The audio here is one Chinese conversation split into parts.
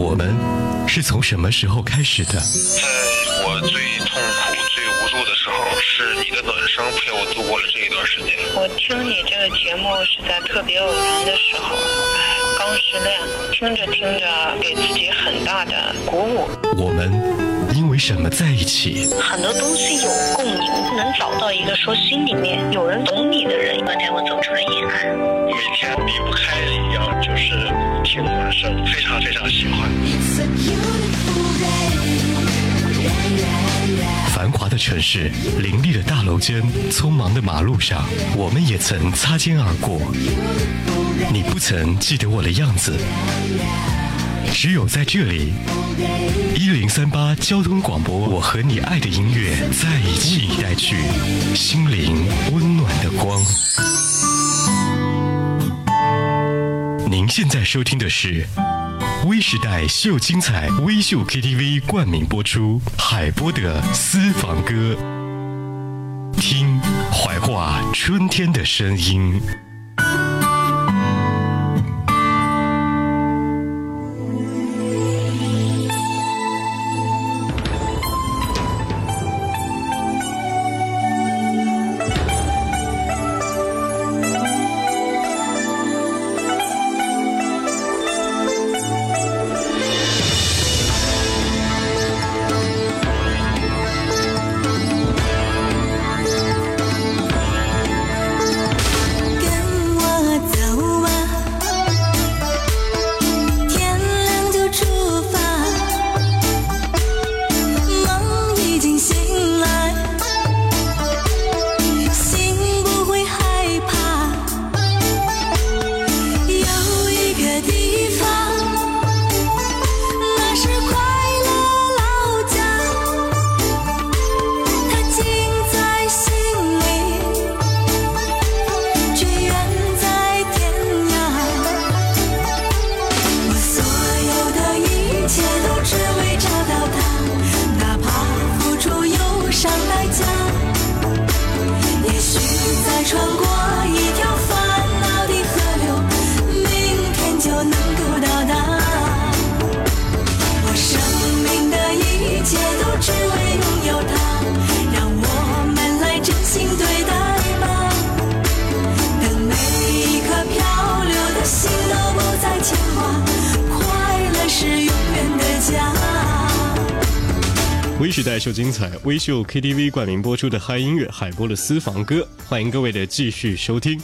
我们是从什么时候开始的？在我最痛苦、最无助的时候，是你的暖声陪我度过了这一段时间。我听你这个节目是在特别偶然的时候，刚失恋，听着听着给自己很大的鼓舞。我们因为什么在一起？很多东西有共鸣，能找到一个说心里面有人懂你的人，带我走出了阴暗。每天离不开一就是听暖声，非常非常喜欢。繁华的城市，林立的大楼间，匆忙的马路上，我们也曾擦肩而过。你不曾记得我的样子，只有在这里，一零三八交通广播，我和你爱的音乐在一起，带去心灵温暖的光。您现在收听的是微时代秀精彩微秀 KTV 冠名播出海波的私房歌，听怀化春天的声音。微时代秀精彩，微秀 KTV 冠名播出的嗨音乐海波的私房歌，欢迎各位的继续收听。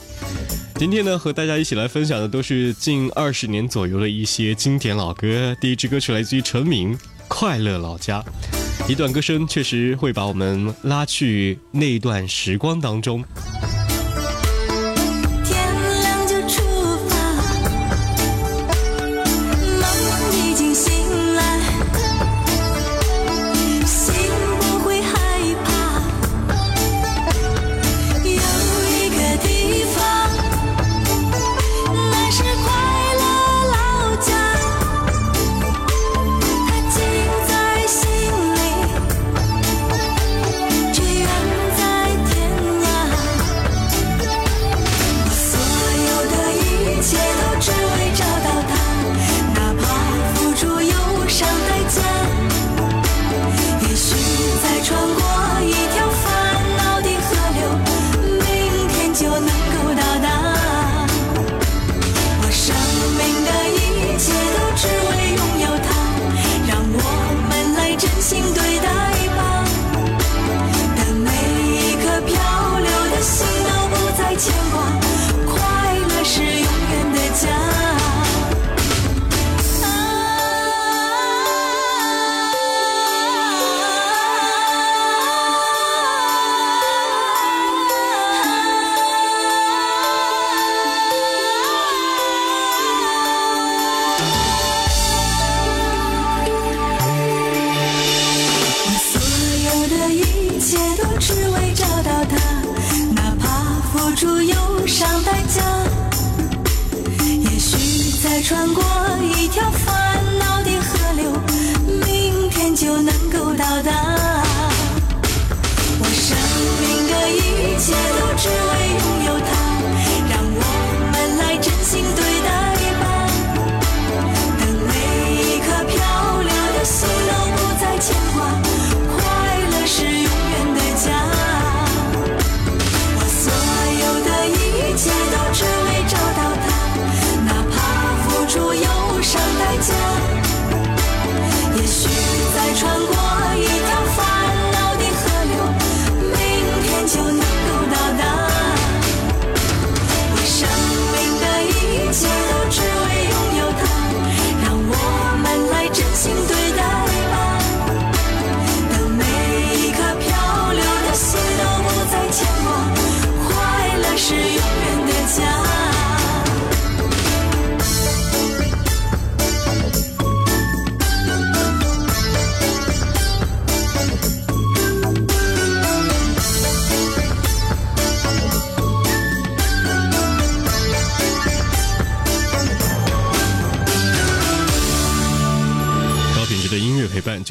今天呢，和大家一起来分享的都是近二十年左右的一些经典老歌。第一支歌曲来自于陈明，《快乐老家》，一段歌声确实会把我们拉去那段时光当中。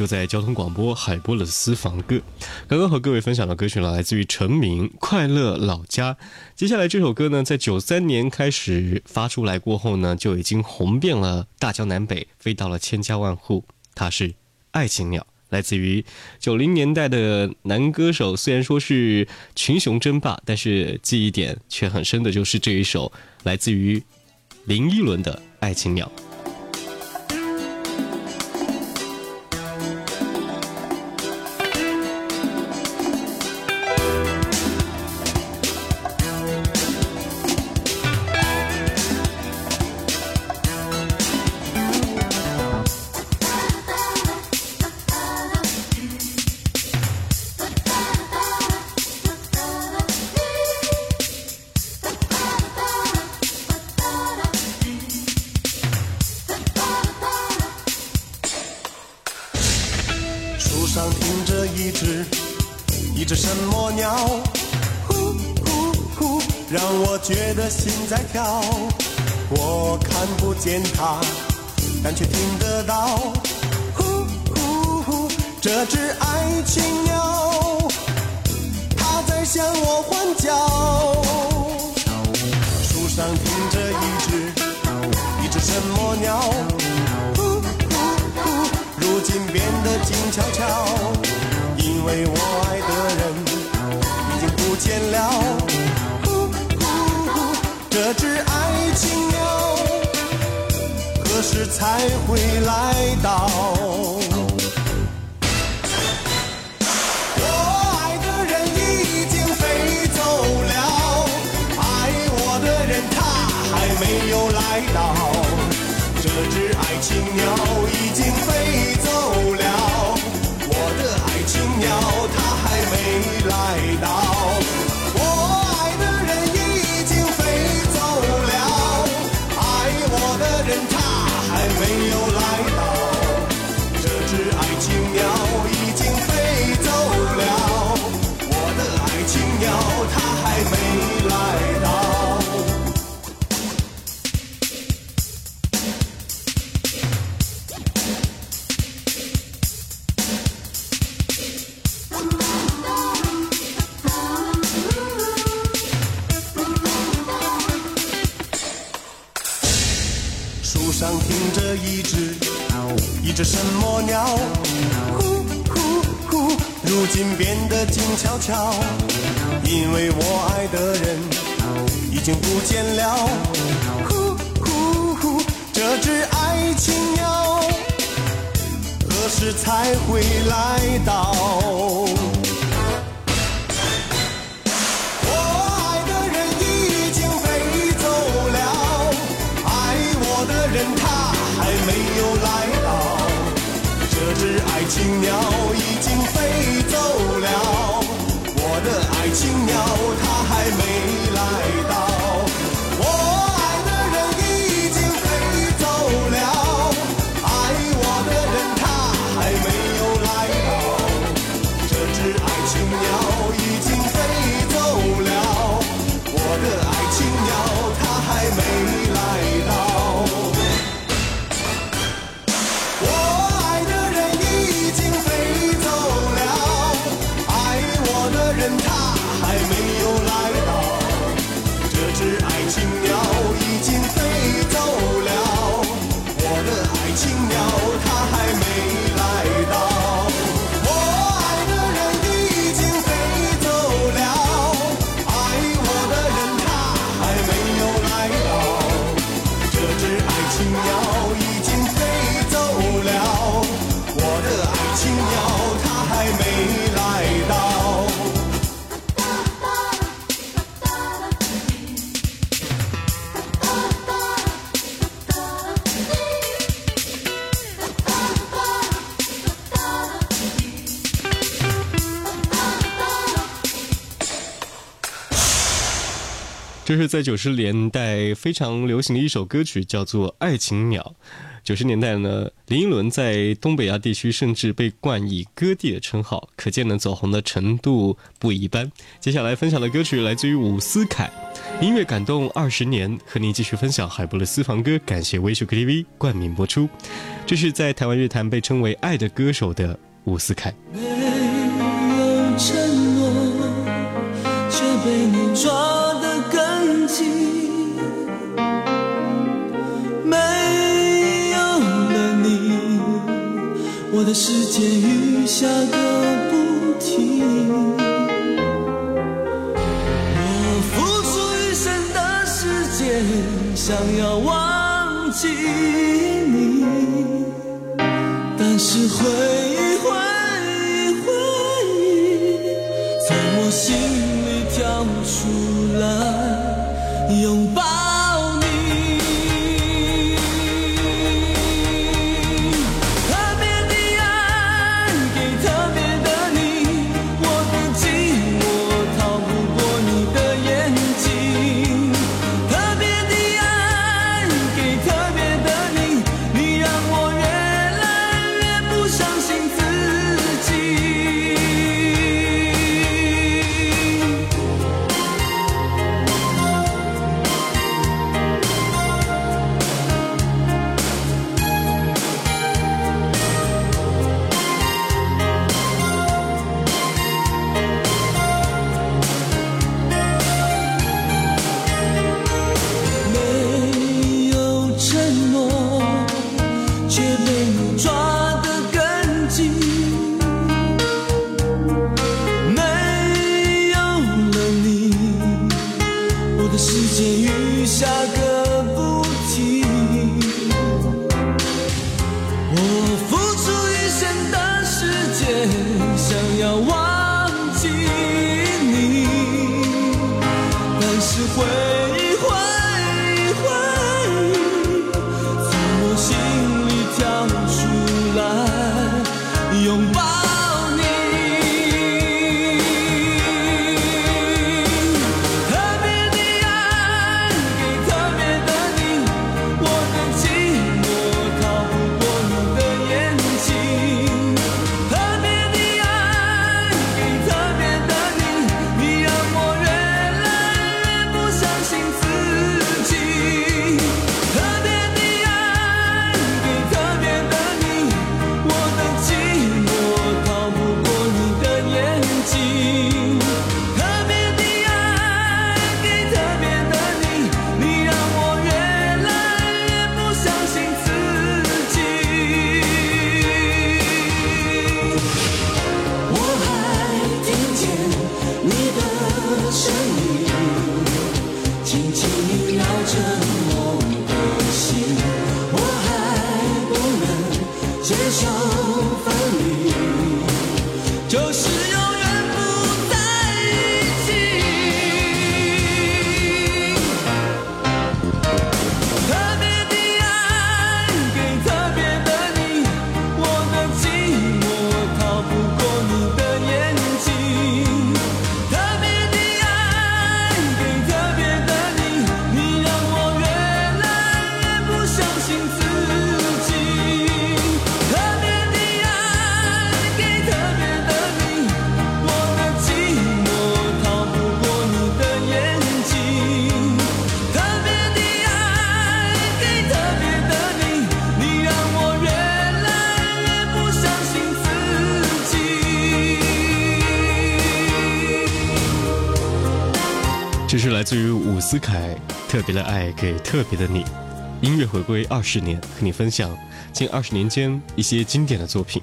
在交通广播海波的私房歌。刚刚和各位分享的歌曲呢，来自于陈明《快乐老家》。接下来这首歌呢，在九三年开始发出来过后呢，就已经红遍了大江南北，飞到了千家万户。它是《爱情鸟》，来自于九零年代的男歌手。虽然说是群雄争霸，但是记忆点却很深的，就是这一首来自于林依轮的《爱情鸟》。一只什么鸟？呼呼呼，让我觉得心在跳。我看不见它，但却听得到。呼呼呼，这只爱情鸟，它在向我欢叫。树上停着一只一只什么鸟？呼呼呼，如今变得静悄悄，因为我爱的人已经不见了。这只爱情鸟何时才会来到？我爱的人已经飞走了，爱我的人他还没有来到。这只爱情鸟几秒。笑，因为我爱的人已经不见了。呼呼呼，这只爱情鸟何时才会来到？这是在九十年代非常流行的一首歌曲，叫做《爱情鸟》。九十年代呢，林依轮在东北亚地区甚至被冠以“歌帝”的称号，可见呢走红的程度不一般。接下来分享的歌曲来自于伍思凯，音乐感动二十年，和您继续分享海波的私房歌。感谢微秀 KTV 冠名播出，这是在台湾乐坛被称为“爱的歌手”的伍思凯。没有承诺，却被你抓的世界雨下个不停。我付出一生的时间，想要忘记你。但是回忆，回忆，回忆，从我心里跳出来，拥抱思凯特别的爱给特别的你，音乐回归二十年，和你分享近二十年间一些经典的作品。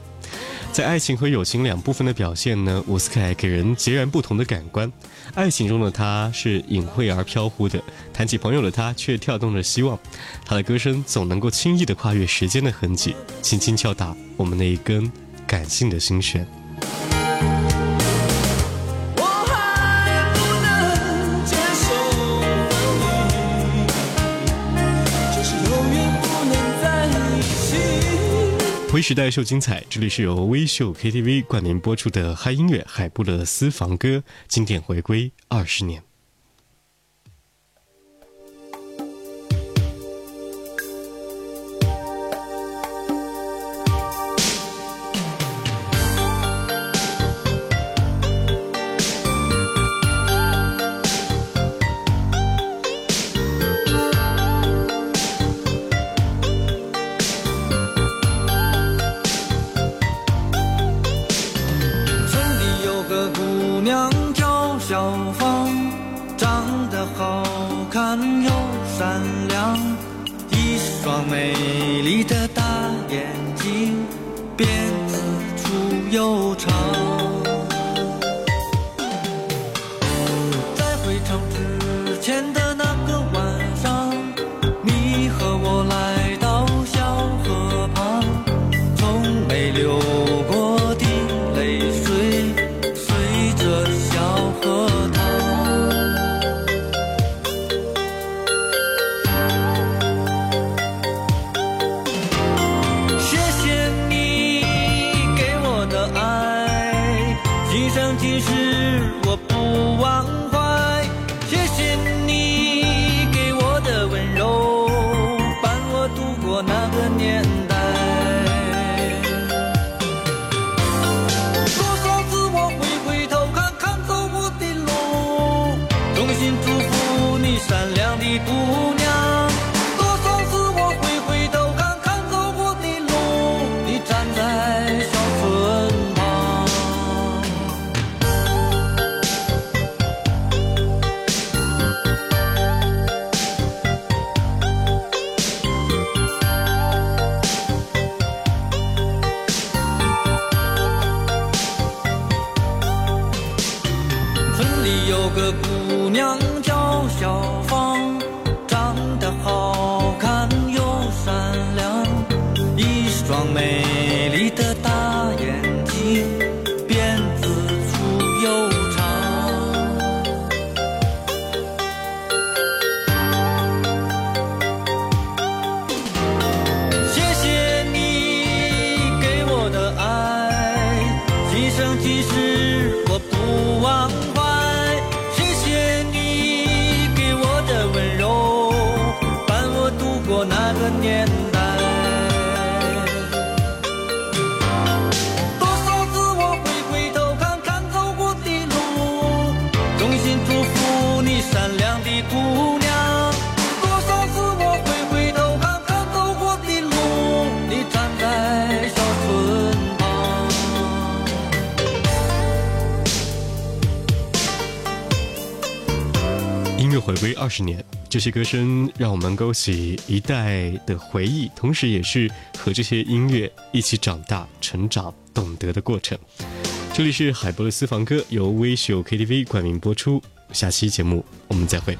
在爱情和友情两部分的表现呢，伍思凯给人截然不同的感官。爱情中的他是隐晦而飘忽的，谈起朋友的他却跳动着希望。他的歌声总能够轻易地跨越时间的痕迹，轻轻敲打我们那一根感性的心弦。时代秀精彩，这里是由微秀 KTV 冠名播出的嗨音乐海布勒私房歌经典回归二十年。音乐回归二十年，这些歌声让我们勾起一代的回忆，同时也是和这些音乐一起长大、成长、懂得的过程。这里是海波的私房歌，由微秀 KTV 冠名播出。下期节目我们再会。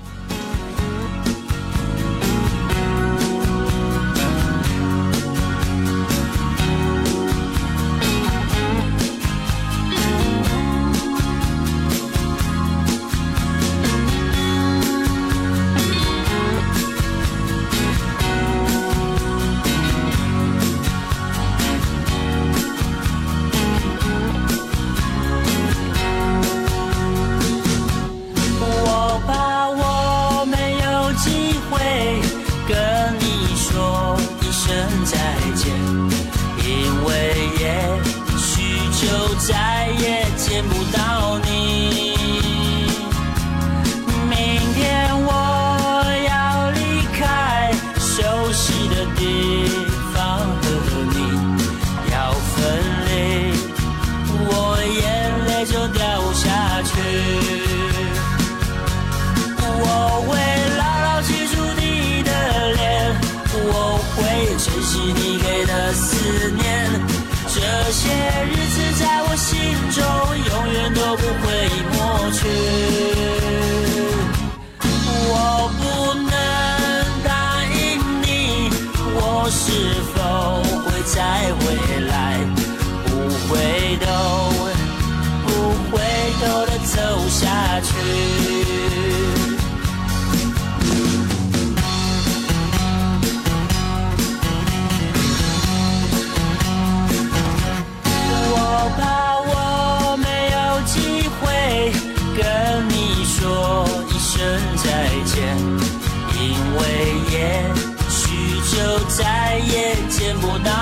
这些日子在我心中，永远都不会抹去。我不能答应你，我是否会再回来，不会的。もない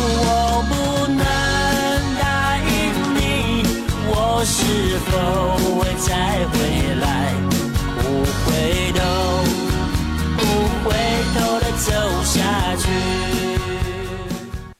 我不能答应你，我是否